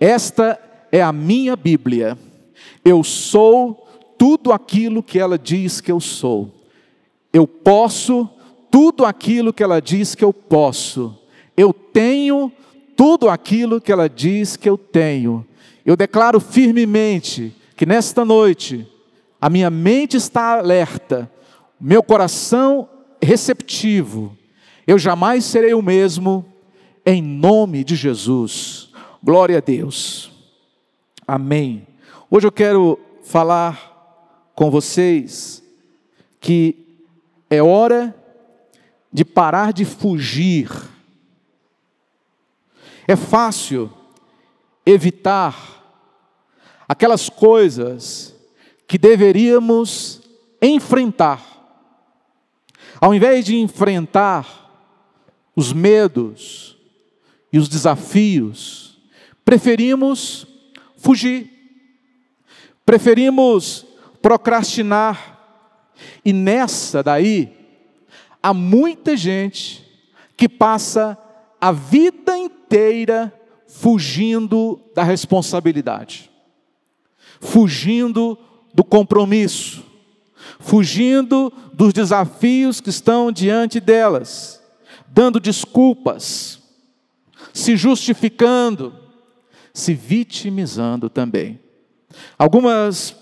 Esta é a minha Bíblia. Eu sou tudo aquilo que ela diz que eu sou. Eu posso tudo aquilo que ela diz que eu posso. Eu tenho tudo aquilo que ela diz que eu tenho. Eu declaro firmemente que nesta noite a minha mente está alerta, meu coração receptivo. Eu jamais serei o mesmo em nome de Jesus. Glória a Deus. Amém. Hoje eu quero falar com vocês que é hora de parar de fugir. É fácil evitar aquelas coisas que deveríamos enfrentar. Ao invés de enfrentar os medos e os desafios, preferimos fugir, preferimos procrastinar. E nessa daí, há muita gente que passa a vida inteira fugindo da responsabilidade, fugindo do compromisso, fugindo dos desafios que estão diante delas, dando desculpas, se justificando, se vitimizando também. Algumas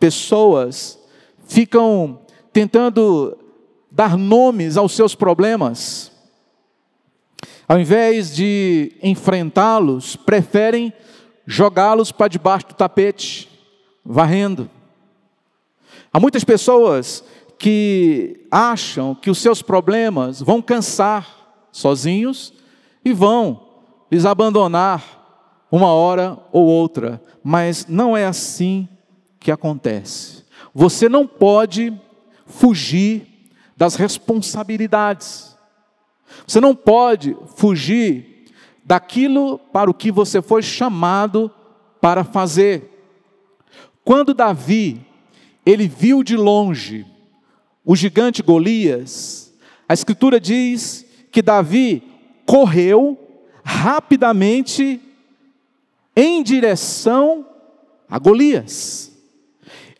pessoas ficam tentando dar nomes aos seus problemas, ao invés de enfrentá-los, preferem jogá-los para debaixo do tapete, varrendo. Há muitas pessoas que acham que os seus problemas vão cansar sozinhos e vão lhes abandonar uma hora ou outra, mas não é assim que acontece. Você não pode fugir das responsabilidades. Você não pode fugir daquilo para o que você foi chamado para fazer. Quando Davi ele viu de longe o gigante Golias, a Escritura diz que Davi correu rapidamente em direção a Golias.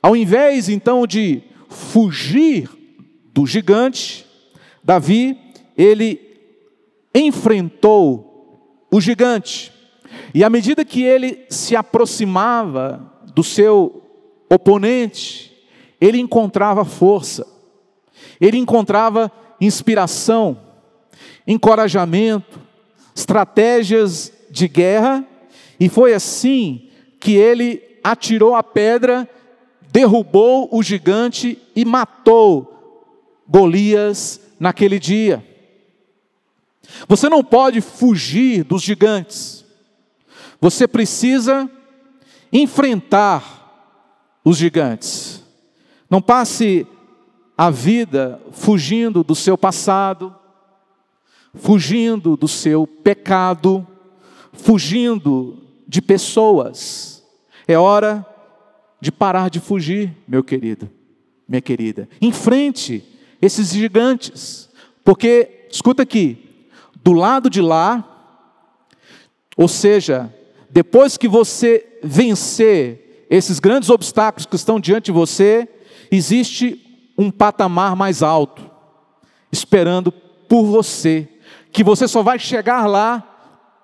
Ao invés então de fugir do gigante, Davi, ele enfrentou o gigante. E à medida que ele se aproximava do seu oponente, ele encontrava força, ele encontrava inspiração, encorajamento, estratégias de guerra, e foi assim que ele atirou a pedra, derrubou o gigante e matou Golias naquele dia. Você não pode fugir dos gigantes, você precisa enfrentar os gigantes. Não passe a vida fugindo do seu passado, fugindo do seu pecado, fugindo de pessoas. É hora de parar de fugir, meu querido, minha querida. Enfrente esses gigantes, porque, escuta aqui, do lado de lá, ou seja, depois que você vencer esses grandes obstáculos que estão diante de você, existe um patamar mais alto, esperando por você, que você só vai chegar lá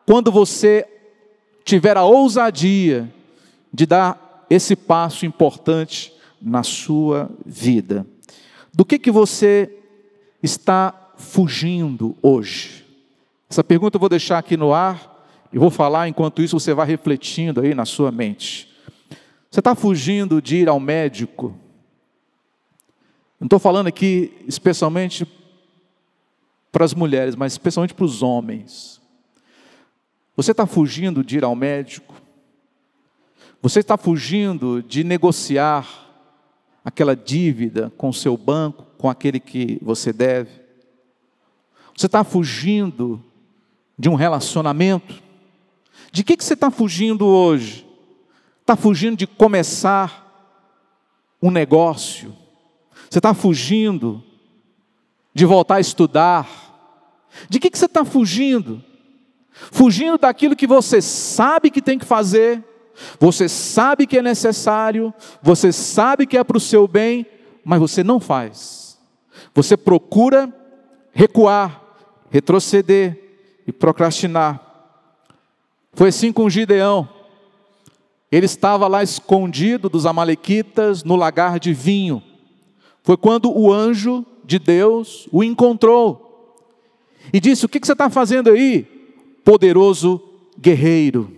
quando você tiver a ousadia de dar esse passo importante na sua vida. Do que que você está fugindo hoje? Essa pergunta eu vou deixar aqui no ar e vou falar enquanto isso você vai refletindo aí na sua mente. Você está fugindo de ir ao médico? Não estou falando aqui especialmente para as mulheres, mas especialmente para os homens. Você está fugindo de ir ao médico? Você está fugindo de negociar aquela dívida com o seu banco, com aquele que você deve? Você está fugindo de um relacionamento? De que, que você está fugindo hoje? Está fugindo de começar um negócio? Você está fugindo de voltar a estudar? De que, que você está fugindo? Fugindo daquilo que você sabe que tem que fazer, você sabe que é necessário, você sabe que é para o seu bem, mas você não faz. Você procura recuar, retroceder e procrastinar. Foi assim com Gideão. Ele estava lá escondido dos Amalequitas no lagar de vinho. Foi quando o anjo de Deus o encontrou e disse: O que você está fazendo aí, poderoso guerreiro?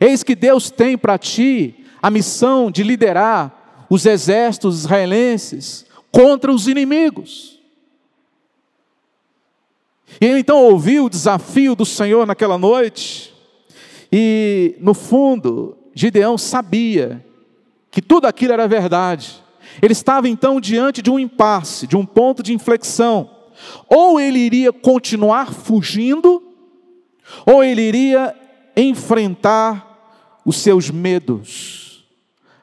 Eis que Deus tem para ti a missão de liderar os exércitos israelenses contra os inimigos. E ele então ouviu o desafio do Senhor naquela noite, e no fundo, Gideão sabia que tudo aquilo era verdade. Ele estava então diante de um impasse, de um ponto de inflexão. Ou ele iria continuar fugindo, ou ele iria enfrentar os seus medos.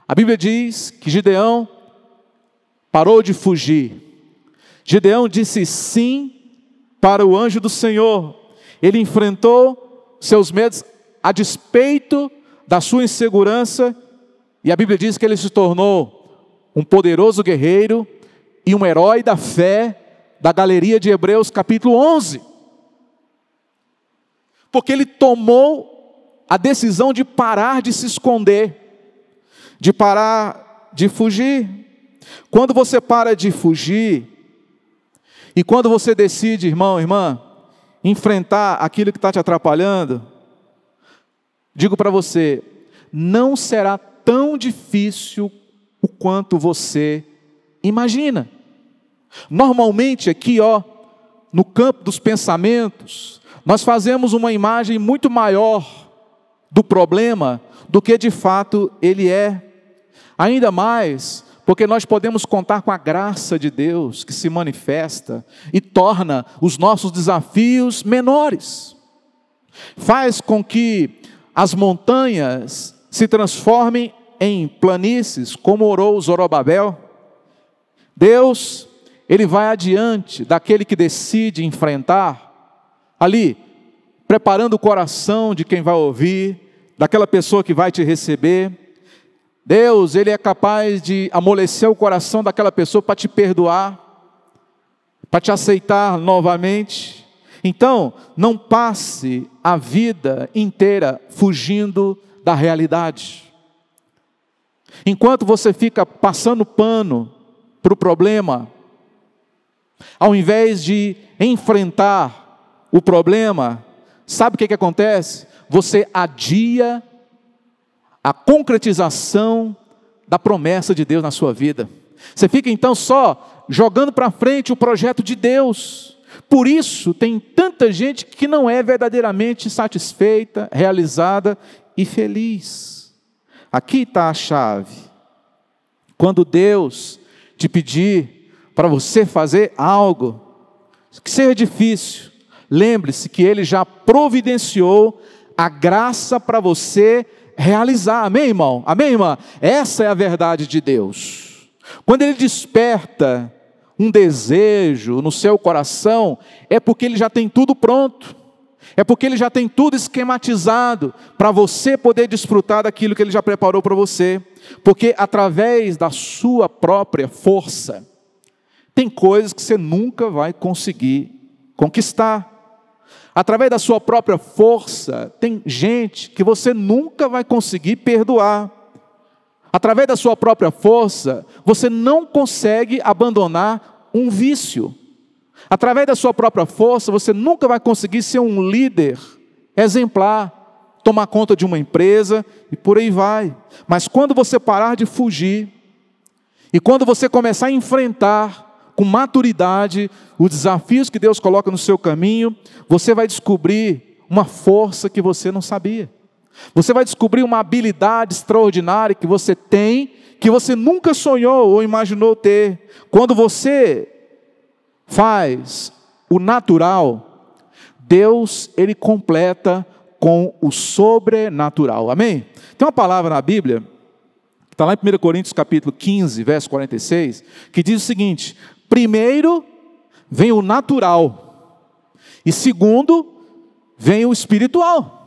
A Bíblia diz que Gideão parou de fugir. Gideão disse sim para o anjo do Senhor. Ele enfrentou seus medos a despeito da sua insegurança, e a Bíblia diz que ele se tornou um poderoso guerreiro e um herói da fé da galeria de Hebreus, capítulo 11. Porque ele tomou a decisão de parar de se esconder, de parar de fugir. Quando você para de fugir, e quando você decide, irmão, irmã, enfrentar aquilo que está te atrapalhando, digo para você, não será tão difícil o quanto você imagina. Normalmente aqui, ó, no campo dos pensamentos, nós fazemos uma imagem muito maior do problema do que de fato ele é. Ainda mais porque nós podemos contar com a graça de Deus que se manifesta e torna os nossos desafios menores. Faz com que as montanhas se transformem em planícies, como orou Zorobabel. Deus, ele vai adiante daquele que decide enfrentar, ali, preparando o coração de quem vai ouvir, daquela pessoa que vai te receber. Deus, ele é capaz de amolecer o coração daquela pessoa para te perdoar, para te aceitar novamente. Então, não passe a vida inteira fugindo da realidade. Enquanto você fica passando pano para o problema, ao invés de enfrentar o problema, sabe o que, que acontece? Você adia a concretização da promessa de Deus na sua vida. Você fica então só jogando para frente o projeto de Deus. Por isso, tem tanta gente que não é verdadeiramente satisfeita, realizada e feliz. Aqui está a chave. Quando Deus te pedir para você fazer algo que seja difícil, lembre-se que Ele já providenciou a graça para você realizar. Amém, irmão? Amém, irmã? Essa é a verdade de Deus. Quando Ele desperta um desejo no seu coração, é porque Ele já tem tudo pronto. É porque Ele já tem tudo esquematizado para você poder desfrutar daquilo que Ele já preparou para você. Porque através da sua própria força, tem coisas que você nunca vai conseguir conquistar. Através da sua própria força, tem gente que você nunca vai conseguir perdoar. Através da sua própria força, você não consegue abandonar um vício. Através da sua própria força, você nunca vai conseguir ser um líder exemplar, tomar conta de uma empresa e por aí vai. Mas quando você parar de fugir, e quando você começar a enfrentar com maturidade os desafios que Deus coloca no seu caminho, você vai descobrir uma força que você não sabia. Você vai descobrir uma habilidade extraordinária que você tem, que você nunca sonhou ou imaginou ter. Quando você faz o natural, Deus ele completa com o sobrenatural. Amém? Tem uma palavra na Bíblia, está lá em 1 Coríntios capítulo 15, verso 46, que diz o seguinte: primeiro vem o natural, e segundo vem o espiritual.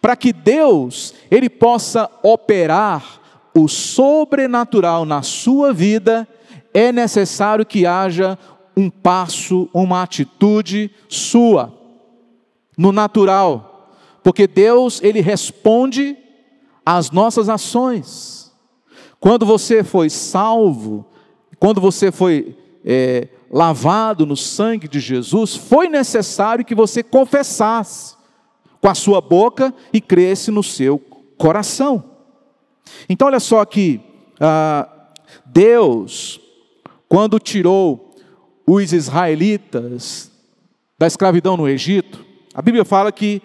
Para que Deus ele possa operar o sobrenatural na sua vida, é necessário que haja um passo, uma atitude sua no natural, porque Deus ele responde às nossas ações. Quando você foi salvo, quando você foi é, lavado no sangue de Jesus, foi necessário que você confessasse com a sua boca e cresce no seu coração. Então, olha só que ah, Deus, quando tirou os israelitas da escravidão no Egito, a Bíblia fala que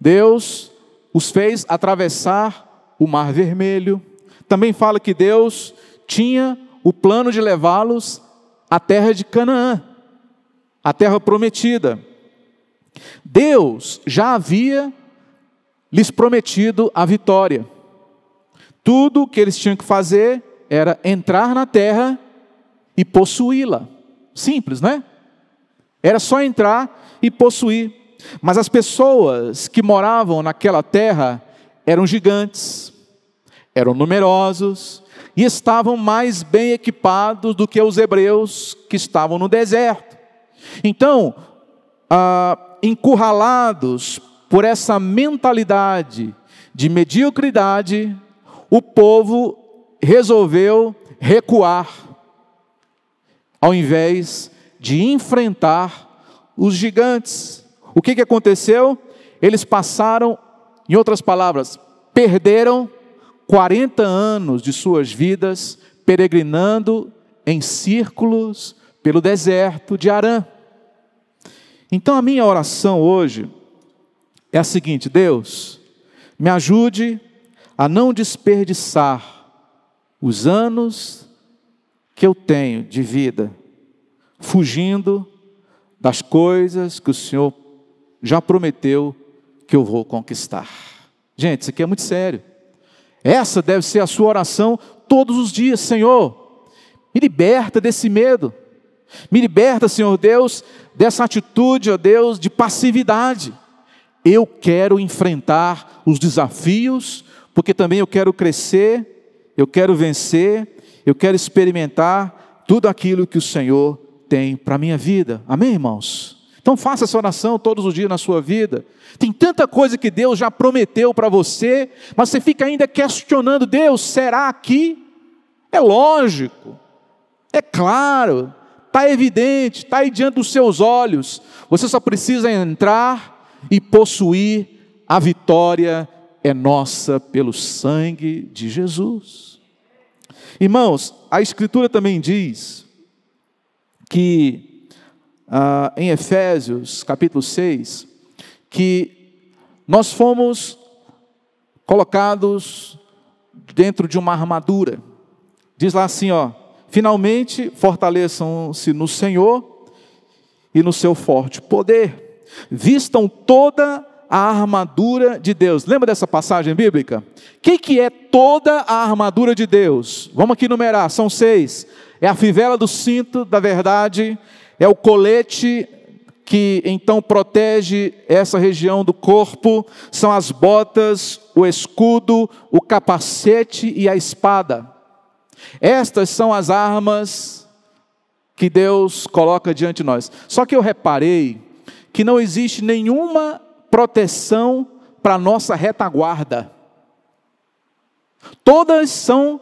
Deus os fez atravessar o Mar Vermelho. Também fala que Deus tinha o plano de levá-los à terra de Canaã, a terra prometida. Deus já havia lhes prometido a vitória. Tudo o que eles tinham que fazer era entrar na terra e possuí-la. Simples, né? Era só entrar e possuir. Mas as pessoas que moravam naquela terra eram gigantes, eram numerosos e estavam mais bem equipados do que os hebreus que estavam no deserto. Então, ah, encurralados por essa mentalidade de mediocridade, o povo resolveu recuar, ao invés de enfrentar os gigantes. O que, que aconteceu? Eles passaram, em outras palavras, perderam 40 anos de suas vidas peregrinando em círculos pelo deserto de Arã. Então a minha oração hoje é a seguinte: Deus, me ajude a não desperdiçar os anos que eu tenho de vida fugindo das coisas que o Senhor já prometeu que eu vou conquistar. Gente, isso aqui é muito sério. Essa deve ser a sua oração todos os dias, Senhor. Me liberta desse medo. Me liberta, Senhor Deus, dessa atitude, ó Deus, de passividade. Eu quero enfrentar os desafios, porque também eu quero crescer, eu quero vencer, eu quero experimentar tudo aquilo que o Senhor tem para a minha vida. Amém, irmãos? Então faça essa oração todos os dias na sua vida. Tem tanta coisa que Deus já prometeu para você, mas você fica ainda questionando: Deus, será que? É lógico, é claro, está evidente, está aí diante dos seus olhos. Você só precisa entrar e possuir a vitória é nossa pelo sangue de Jesus. Irmãos, a Escritura também diz que ah, em Efésios capítulo 6, que nós fomos colocados dentro de uma armadura. Diz lá assim, ó, Finalmente, fortaleçam-se no Senhor e no seu forte poder. Vistam toda a armadura de Deus. Lembra dessa passagem bíblica? O que, que é toda a armadura de Deus? Vamos aqui numerar, são seis. É a fivela do cinto da verdade, é o colete que então protege essa região do corpo, são as botas, o escudo, o capacete e a espada. Estas são as armas que Deus coloca diante de nós. Só que eu reparei que não existe nenhuma proteção para a nossa retaguarda. Todas são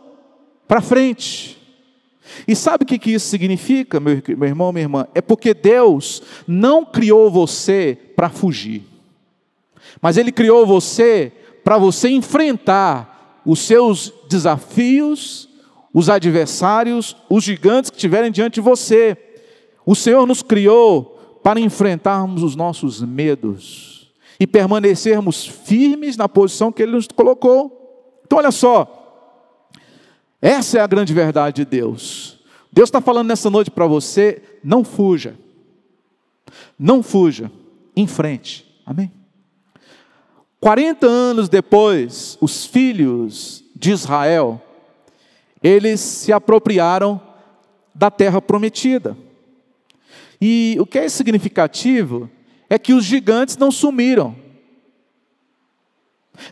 para frente. E sabe o que isso significa, meu, irmão, minha irmã? É porque Deus não criou você para fugir, mas Ele criou você para você enfrentar os seus desafios os adversários, os gigantes que estiverem diante de você. O Senhor nos criou para enfrentarmos os nossos medos e permanecermos firmes na posição que Ele nos colocou. Então, olha só, essa é a grande verdade de Deus. Deus está falando nessa noite para você: não fuja, não fuja, em frente, amém? 40 anos depois, os filhos de Israel, eles se apropriaram da terra prometida. E o que é significativo é que os gigantes não sumiram.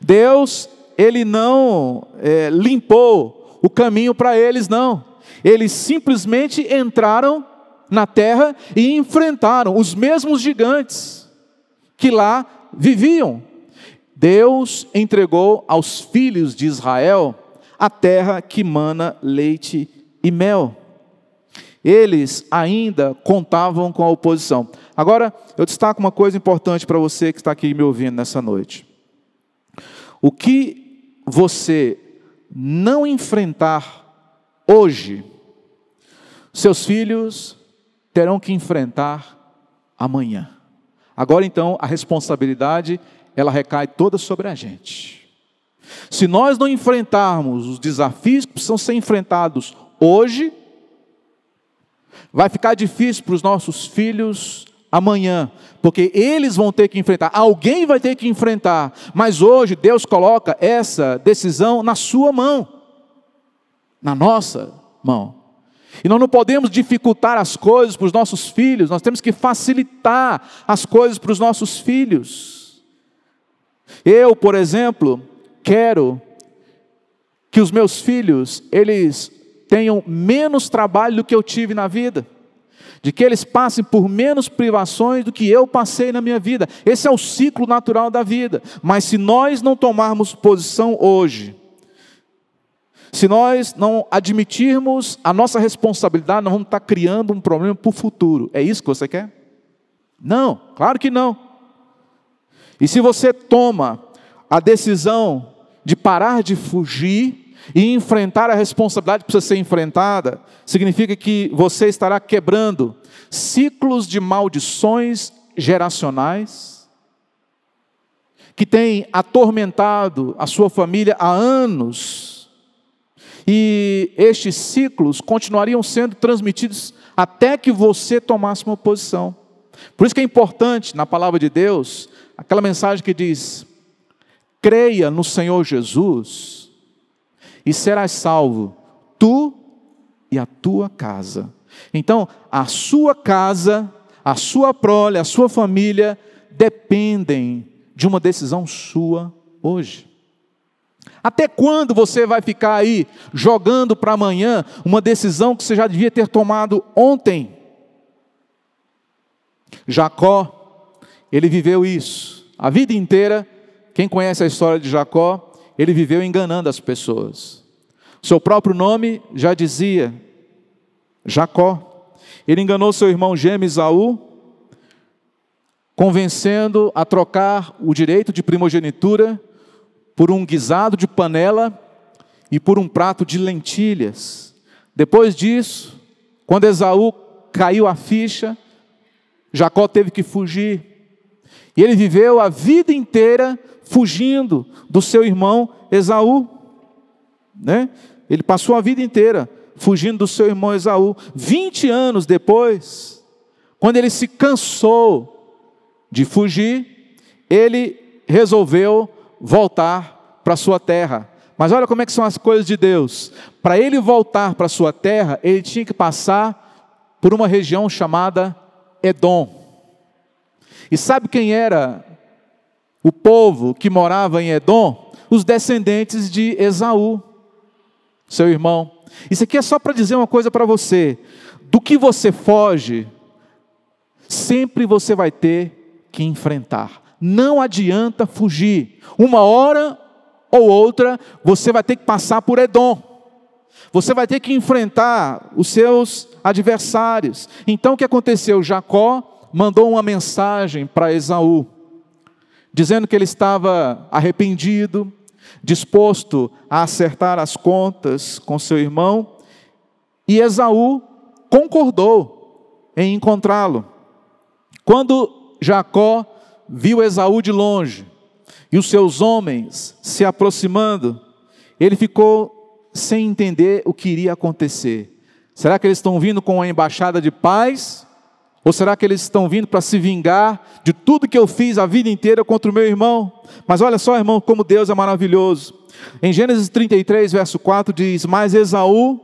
Deus, ele não é, limpou o caminho para eles, não. Eles simplesmente entraram na terra e enfrentaram os mesmos gigantes que lá viviam. Deus entregou aos filhos de Israel a terra que mana leite e mel. Eles ainda contavam com a oposição. Agora, eu destaco uma coisa importante para você que está aqui me ouvindo nessa noite. O que você não enfrentar hoje, seus filhos terão que enfrentar amanhã. Agora então, a responsabilidade, ela recai toda sobre a gente. Se nós não enfrentarmos os desafios que precisam ser enfrentados hoje, vai ficar difícil para os nossos filhos amanhã, porque eles vão ter que enfrentar, alguém vai ter que enfrentar, mas hoje Deus coloca essa decisão na sua mão, na nossa mão. E nós não podemos dificultar as coisas para os nossos filhos, nós temos que facilitar as coisas para os nossos filhos. Eu, por exemplo, quero que os meus filhos, eles tenham menos trabalho do que eu tive na vida de que eles passem por menos privações do que eu passei na minha vida. Esse é o ciclo natural da vida. Mas se nós não tomarmos posição hoje, se nós não admitirmos a nossa responsabilidade, nós vamos estar criando um problema para o futuro. É isso que você quer? Não, claro que não. E se você toma a decisão de parar de fugir, e enfrentar a responsabilidade que precisa ser enfrentada, significa que você estará quebrando ciclos de maldições geracionais que têm atormentado a sua família há anos. E estes ciclos continuariam sendo transmitidos até que você tomasse uma posição. Por isso que é importante, na palavra de Deus, aquela mensagem que diz: creia no Senhor Jesus e serás salvo, tu e a tua casa. Então, a sua casa, a sua prole, a sua família dependem de uma decisão sua hoje. Até quando você vai ficar aí jogando para amanhã uma decisão que você já devia ter tomado ontem? Jacó, ele viveu isso a vida inteira. Quem conhece a história de Jacó, ele viveu enganando as pessoas. Seu próprio nome já dizia, Jacó. Ele enganou seu irmão gêmeo Isaú, convencendo a trocar o direito de primogenitura por um guisado de panela e por um prato de lentilhas. Depois disso, quando Esaú caiu a ficha, Jacó teve que fugir. E ele viveu a vida inteira fugindo do seu irmão Esaú. Né? Ele passou a vida inteira fugindo do seu irmão Esaú. 20 anos depois, quando ele se cansou de fugir, ele resolveu voltar para sua terra. Mas olha como é que são as coisas de Deus. Para ele voltar para sua terra, ele tinha que passar por uma região chamada Edom. E sabe quem era o povo que morava em Edom, os descendentes de Esaú, seu irmão. Isso aqui é só para dizer uma coisa para você: do que você foge, sempre você vai ter que enfrentar. Não adianta fugir. Uma hora ou outra, você vai ter que passar por Edom. Você vai ter que enfrentar os seus adversários. Então o que aconteceu? Jacó mandou uma mensagem para Esaú dizendo que ele estava arrependido, disposto a acertar as contas com seu irmão, e Esaú concordou em encontrá-lo. Quando Jacó viu Esaú de longe e os seus homens se aproximando, ele ficou sem entender o que iria acontecer. Será que eles estão vindo com uma embaixada de paz? Ou será que eles estão vindo para se vingar de tudo que eu fiz a vida inteira contra o meu irmão? Mas olha só, irmão, como Deus é maravilhoso. Em Gênesis 33, verso 4 diz: Mas Esaú,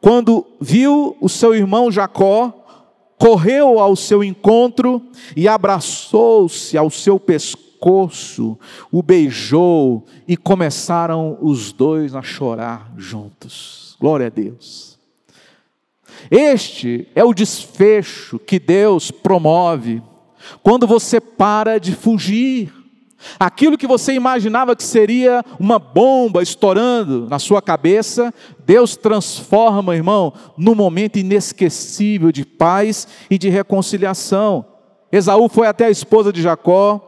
quando viu o seu irmão Jacó, correu ao seu encontro e abraçou-se ao seu pescoço, o beijou e começaram os dois a chorar juntos. Glória a Deus. Este é o desfecho que Deus promove quando você para de fugir. Aquilo que você imaginava que seria uma bomba estourando na sua cabeça, Deus transforma, irmão, num momento inesquecível de paz e de reconciliação. Esaú foi até a esposa de Jacó,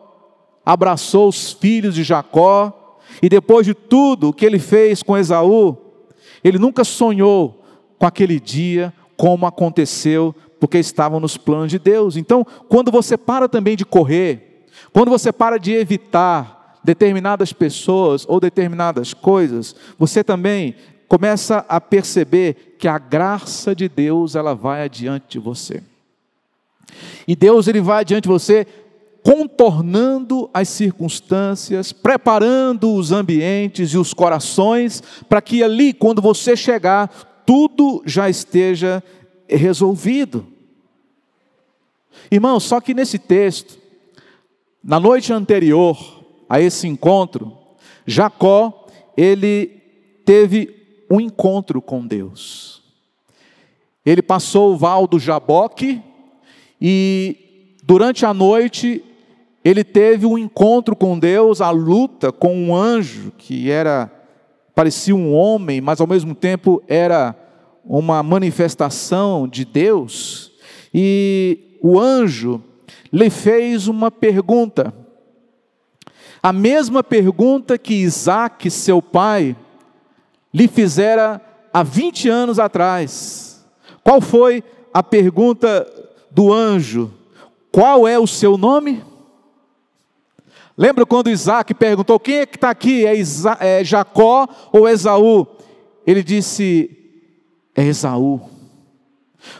abraçou os filhos de Jacó, e depois de tudo o que ele fez com Esaú, ele nunca sonhou com aquele dia como aconteceu, porque estavam nos planos de Deus. Então, quando você para também de correr, quando você para de evitar determinadas pessoas ou determinadas coisas, você também começa a perceber que a graça de Deus ela vai adiante de você. E Deus ele vai adiante de você contornando as circunstâncias, preparando os ambientes e os corações para que ali quando você chegar tudo já esteja resolvido. Irmão, só que nesse texto, na noite anterior a esse encontro, Jacó, ele teve um encontro com Deus. Ele passou o val do Jaboque e durante a noite ele teve um encontro com Deus, a luta com um anjo que era parecia um homem, mas ao mesmo tempo era uma manifestação de Deus. E o anjo lhe fez uma pergunta. A mesma pergunta que Isaac, seu pai, lhe fizera há 20 anos atrás. Qual foi a pergunta do anjo? Qual é o seu nome? Lembra quando Isaac perguntou: quem é que está aqui? É, é Jacó ou Esaú? Ele disse: é Esaú.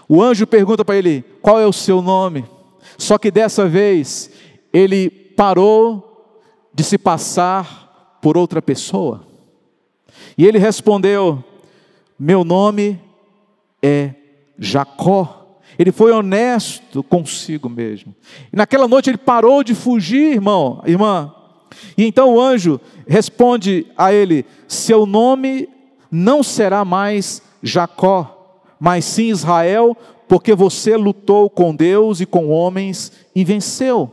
O anjo pergunta para ele: qual é o seu nome? Só que dessa vez ele parou de se passar por outra pessoa. E ele respondeu: Meu nome é Jacó. Ele foi honesto consigo mesmo. E naquela noite ele parou de fugir, irmão, irmã. E então o anjo responde a ele: Seu nome não será mais Jacó, mas sim Israel, porque você lutou com Deus e com homens e venceu.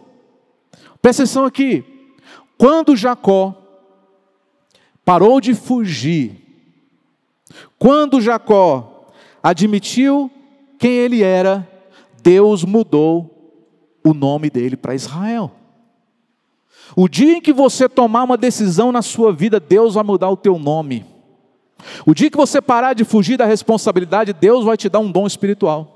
Presta atenção aqui. Quando Jacó parou de fugir, quando Jacó admitiu quem ele era, Deus mudou o nome dele para Israel. O dia em que você tomar uma decisão na sua vida, Deus vai mudar o teu nome. O dia que você parar de fugir da responsabilidade, Deus vai te dar um dom espiritual.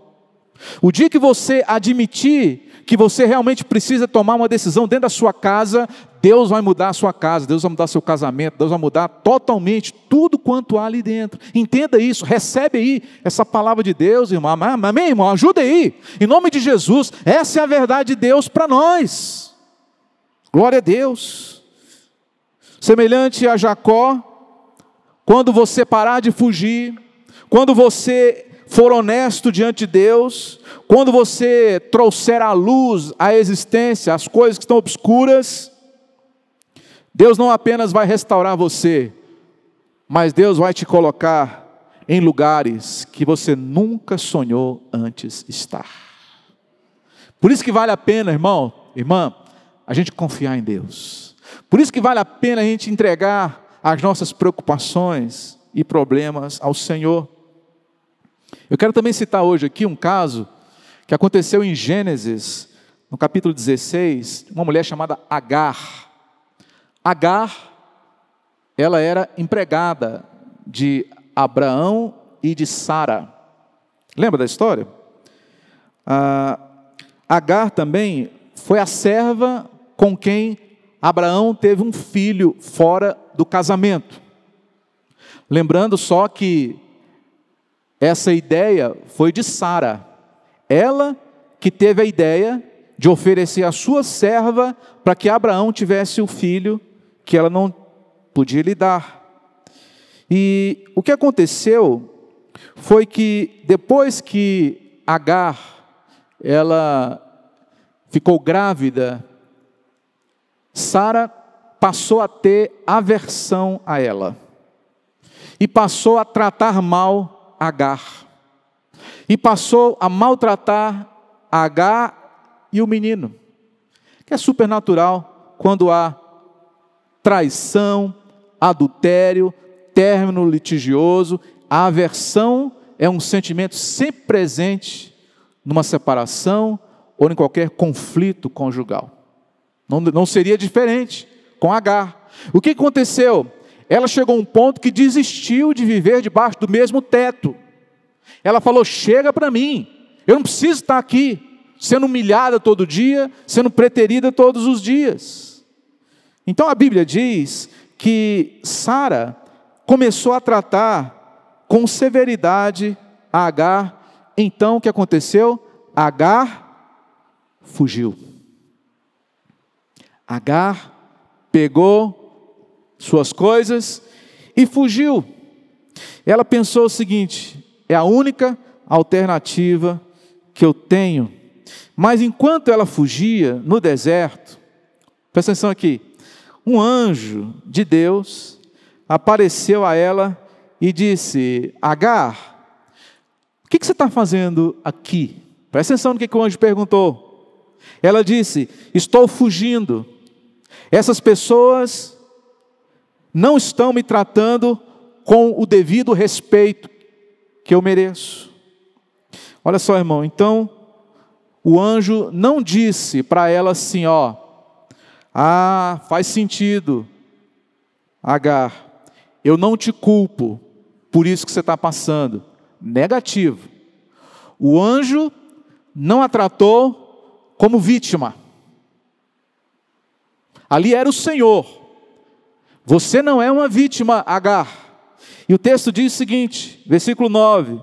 O dia que você admitir que você realmente precisa tomar uma decisão dentro da sua casa, Deus vai mudar a sua casa, Deus vai mudar seu casamento, Deus vai mudar totalmente tudo quanto há ali dentro. Entenda isso, recebe aí essa palavra de Deus, irmão. Amém, irmão? Ajuda aí. Em nome de Jesus, essa é a verdade de Deus para nós. Glória a Deus. Semelhante a Jacó, quando você parar de fugir, quando você for honesto diante de Deus, quando você trouxer à luz a existência, as coisas que estão obscuras, Deus não apenas vai restaurar você, mas Deus vai te colocar em lugares que você nunca sonhou antes estar. Por isso que vale a pena, irmão, irmã, a gente confiar em Deus. Por isso que vale a pena a gente entregar as nossas preocupações e problemas ao Senhor. Eu quero também citar hoje aqui um caso que aconteceu em Gênesis, no capítulo 16, uma mulher chamada Agar. Agar, ela era empregada de Abraão e de Sara. Lembra da história? Ah, Agar também foi a serva com quem Abraão teve um filho fora do casamento. Lembrando só que essa ideia foi de Sara. Ela que teve a ideia de oferecer a sua serva para que Abraão tivesse o filho que ela não podia lhe dar. E o que aconteceu foi que depois que Agar ela ficou grávida, Sara passou a ter aversão a ela e passou a tratar mal Agar e passou a maltratar Agar e o menino, que é supernatural quando há traição, adultério, término litigioso, a aversão é um sentimento sempre presente numa separação ou em qualquer conflito conjugal. Não, não seria diferente com Agar. O que aconteceu? Ela chegou a um ponto que desistiu de viver debaixo do mesmo teto. Ela falou: chega para mim, eu não preciso estar aqui, sendo humilhada todo dia, sendo preterida todos os dias. Então a Bíblia diz que Sara começou a tratar com severidade a Agar. Então o que aconteceu? Agar fugiu. Agar pegou suas coisas e fugiu. Ela pensou o seguinte: é a única alternativa que eu tenho. Mas enquanto ela fugia no deserto, presta atenção aqui, um anjo de Deus apareceu a ela e disse: Agar, o que, você está fazendo aqui? Presta atenção no que, o anjo perguntou. Ela disse: Estou fugindo. Essas pessoas não estão me tratando com o devido respeito que eu mereço. Olha só, irmão, então o anjo não disse para ela assim, ó, ah, faz sentido, Agar, eu não te culpo por isso que você está passando. Negativo. O anjo não a tratou como vítima. Ali era o Senhor. Você não é uma vítima, Agar. E o texto diz o seguinte, versículo 9: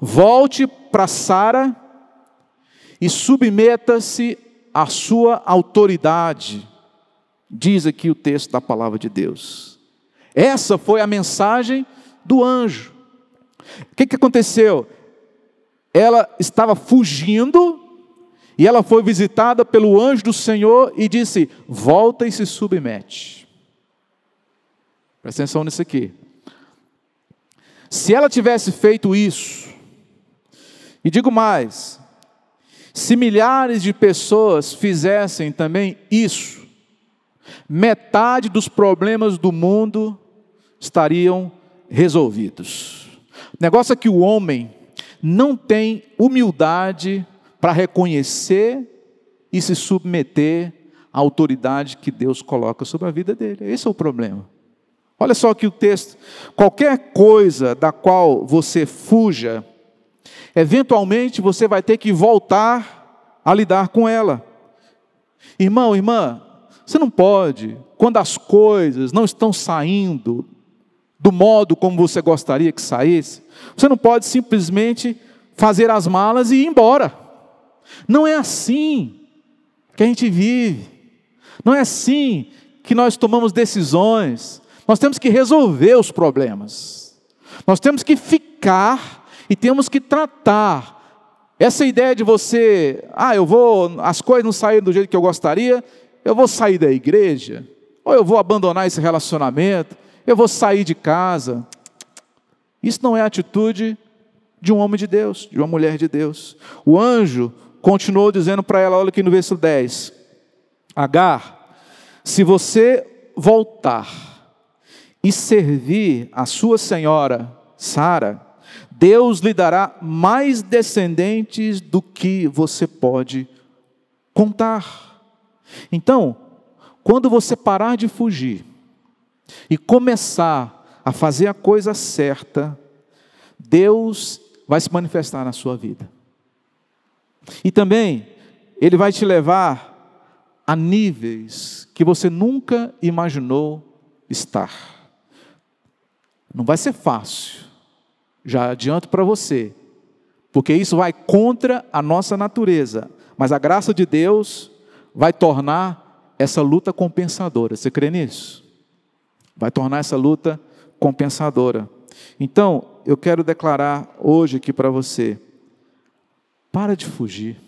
Volte para Sara e submeta-se à sua autoridade diz aqui o texto da palavra de Deus. Essa foi a mensagem do anjo. O que, que aconteceu? Ela estava fugindo e ela foi visitada pelo anjo do Senhor e disse: Volta e se submete. Presta atenção nisso aqui. Se ela tivesse feito isso, e digo mais, se milhares de pessoas fizessem também isso, metade dos problemas do mundo estariam resolvidos. O negócio é que o homem não tem humildade para reconhecer e se submeter à autoridade que Deus coloca sobre a vida dele. Esse é o problema. Olha só aqui o texto. Qualquer coisa da qual você fuja, eventualmente você vai ter que voltar a lidar com ela. Irmão, irmã, você não pode, quando as coisas não estão saindo do modo como você gostaria que saísse, você não pode simplesmente fazer as malas e ir embora. Não é assim que a gente vive. Não é assim que nós tomamos decisões. Nós temos que resolver os problemas. Nós temos que ficar e temos que tratar. Essa ideia de você, ah, eu vou, as coisas não saíram do jeito que eu gostaria, eu vou sair da igreja, ou eu vou abandonar esse relacionamento, eu vou sair de casa. Isso não é atitude de um homem de Deus, de uma mulher de Deus. O anjo continuou dizendo para ela, olha aqui no versículo 10: Agar, se você voltar e servir a sua senhora Sara, Deus lhe dará mais descendentes do que você pode contar. Então, quando você parar de fugir e começar a fazer a coisa certa, Deus vai se manifestar na sua vida. E também, Ele vai te levar a níveis que você nunca imaginou estar. Não vai ser fácil, já adianto para você, porque isso vai contra a nossa natureza, mas a graça de Deus vai tornar essa luta compensadora. Você crê nisso? Vai tornar essa luta compensadora. Então, eu quero declarar hoje aqui para você: para de fugir.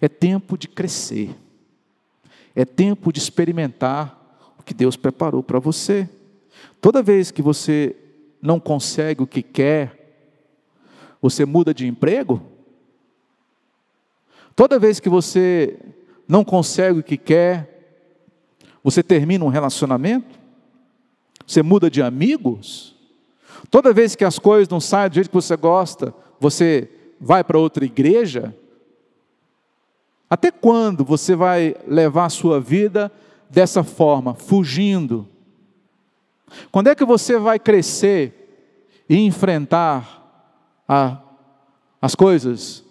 É tempo de crescer. É tempo de experimentar o que Deus preparou para você. Toda vez que você não consegue o que quer, você muda de emprego? Toda vez que você não consegue o que quer, você termina um relacionamento? Você muda de amigos? Toda vez que as coisas não saem do jeito que você gosta, você vai para outra igreja? Até quando você vai levar a sua vida dessa forma, fugindo? Quando é que você vai crescer e enfrentar a, as coisas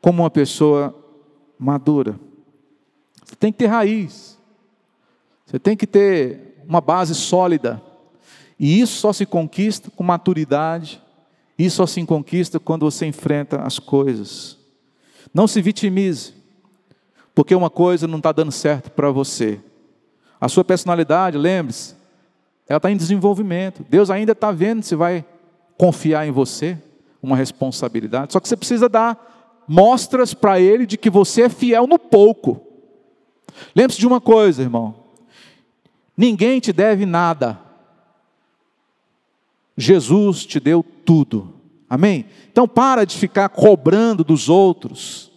como uma pessoa madura? Você tem que ter raiz, você tem que ter uma base sólida, e isso só se conquista com maturidade, isso só se conquista quando você enfrenta as coisas. Não se vitimize porque uma coisa não está dando certo para você. A sua personalidade, lembre-se, ela está em desenvolvimento. Deus ainda está vendo se vai confiar em você uma responsabilidade. Só que você precisa dar mostras para Ele de que você é fiel no pouco. Lembre-se de uma coisa, irmão: ninguém te deve nada. Jesus te deu tudo. Amém? Então para de ficar cobrando dos outros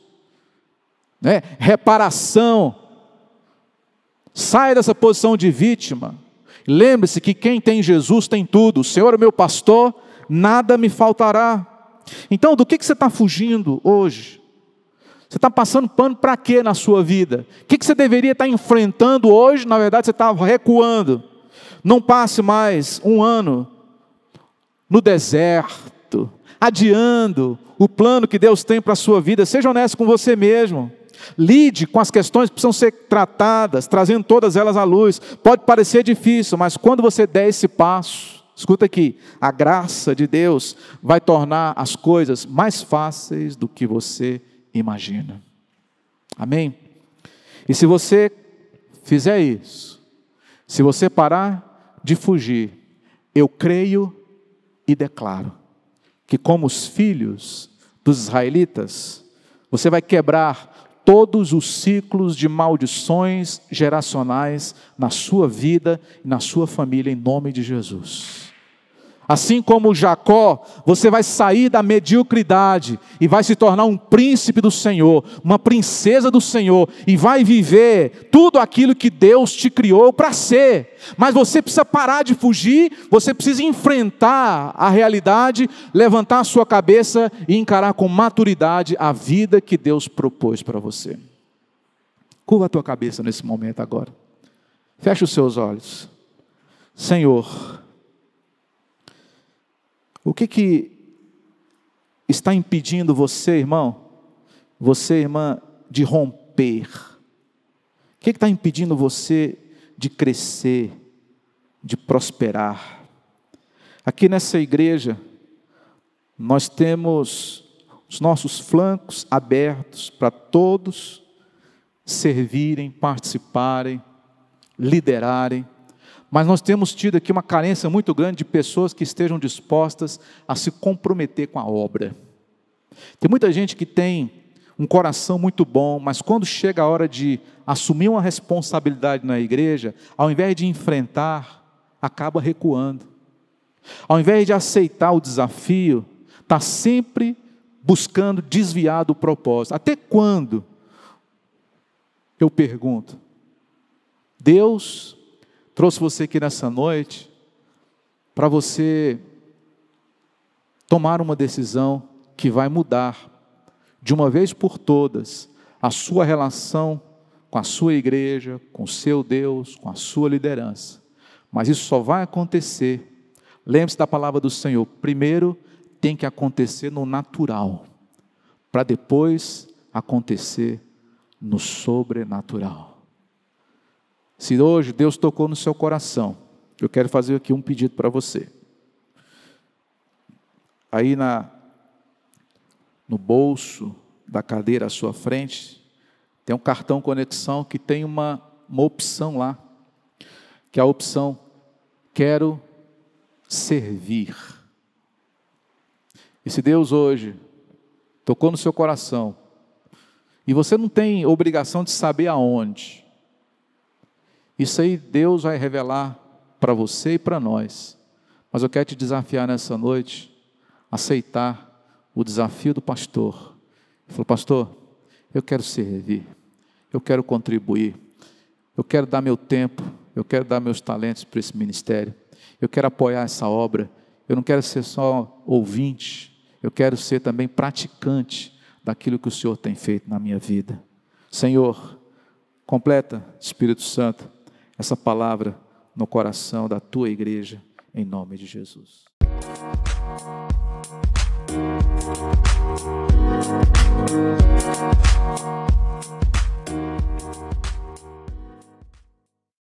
né? reparação. Sai dessa posição de vítima. Lembre-se que quem tem Jesus tem tudo. O Senhor é meu pastor, nada me faltará. Então, do que, que você está fugindo hoje? Você está passando pano para quê na sua vida? O que, que você deveria estar tá enfrentando hoje? Na verdade, você está recuando. Não passe mais um ano no deserto, adiando o plano que Deus tem para a sua vida. Seja honesto com você mesmo. Lide com as questões que precisam ser tratadas, trazendo todas elas à luz. Pode parecer difícil, mas quando você der esse passo, escuta aqui, a graça de Deus vai tornar as coisas mais fáceis do que você imagina. Amém? E se você fizer isso, se você parar de fugir, eu creio e declaro que, como os filhos dos israelitas, você vai quebrar todos os ciclos de maldições geracionais na sua vida e na sua família, em nome de Jesus. Assim como Jacó, você vai sair da mediocridade e vai se tornar um príncipe do Senhor, uma princesa do Senhor, e vai viver tudo aquilo que Deus te criou para ser. Mas você precisa parar de fugir, você precisa enfrentar a realidade, levantar a sua cabeça e encarar com maturidade a vida que Deus propôs para você. Curva a tua cabeça nesse momento agora. Feche os seus olhos. Senhor, o que que está impedindo você, irmão, você, irmã, de romper? O que está impedindo você de crescer, de prosperar? Aqui nessa igreja, nós temos os nossos flancos abertos para todos servirem, participarem, liderarem. Mas nós temos tido aqui uma carência muito grande de pessoas que estejam dispostas a se comprometer com a obra. Tem muita gente que tem um coração muito bom, mas quando chega a hora de assumir uma responsabilidade na igreja, ao invés de enfrentar, acaba recuando. Ao invés de aceitar o desafio, está sempre buscando desviar do propósito. Até quando? Eu pergunto. Deus trouxe você aqui nessa noite para você tomar uma decisão que vai mudar, de uma vez por todas, a sua relação com a sua igreja, com o seu Deus, com a sua liderança. Mas isso só vai acontecer, lembre-se da palavra do Senhor, primeiro tem que acontecer no natural, para depois acontecer no sobrenatural. Se hoje Deus tocou no seu coração, eu quero fazer aqui um pedido para você. Aí na no bolso da cadeira à sua frente, tem um cartão conexão que tem uma, uma opção lá, que é a opção quero servir. E se Deus hoje tocou no seu coração E você não tem obrigação de saber aonde. Isso aí Deus vai revelar para você e para nós. Mas eu quero te desafiar nessa noite, aceitar o desafio do pastor. Ele falou, pastor, eu quero servir, eu quero contribuir, eu quero dar meu tempo, eu quero dar meus talentos para esse ministério, eu quero apoiar essa obra, eu não quero ser só ouvinte, eu quero ser também praticante daquilo que o Senhor tem feito na minha vida. Senhor, completa, Espírito Santo, essa palavra no coração da tua igreja, em nome de Jesus. Música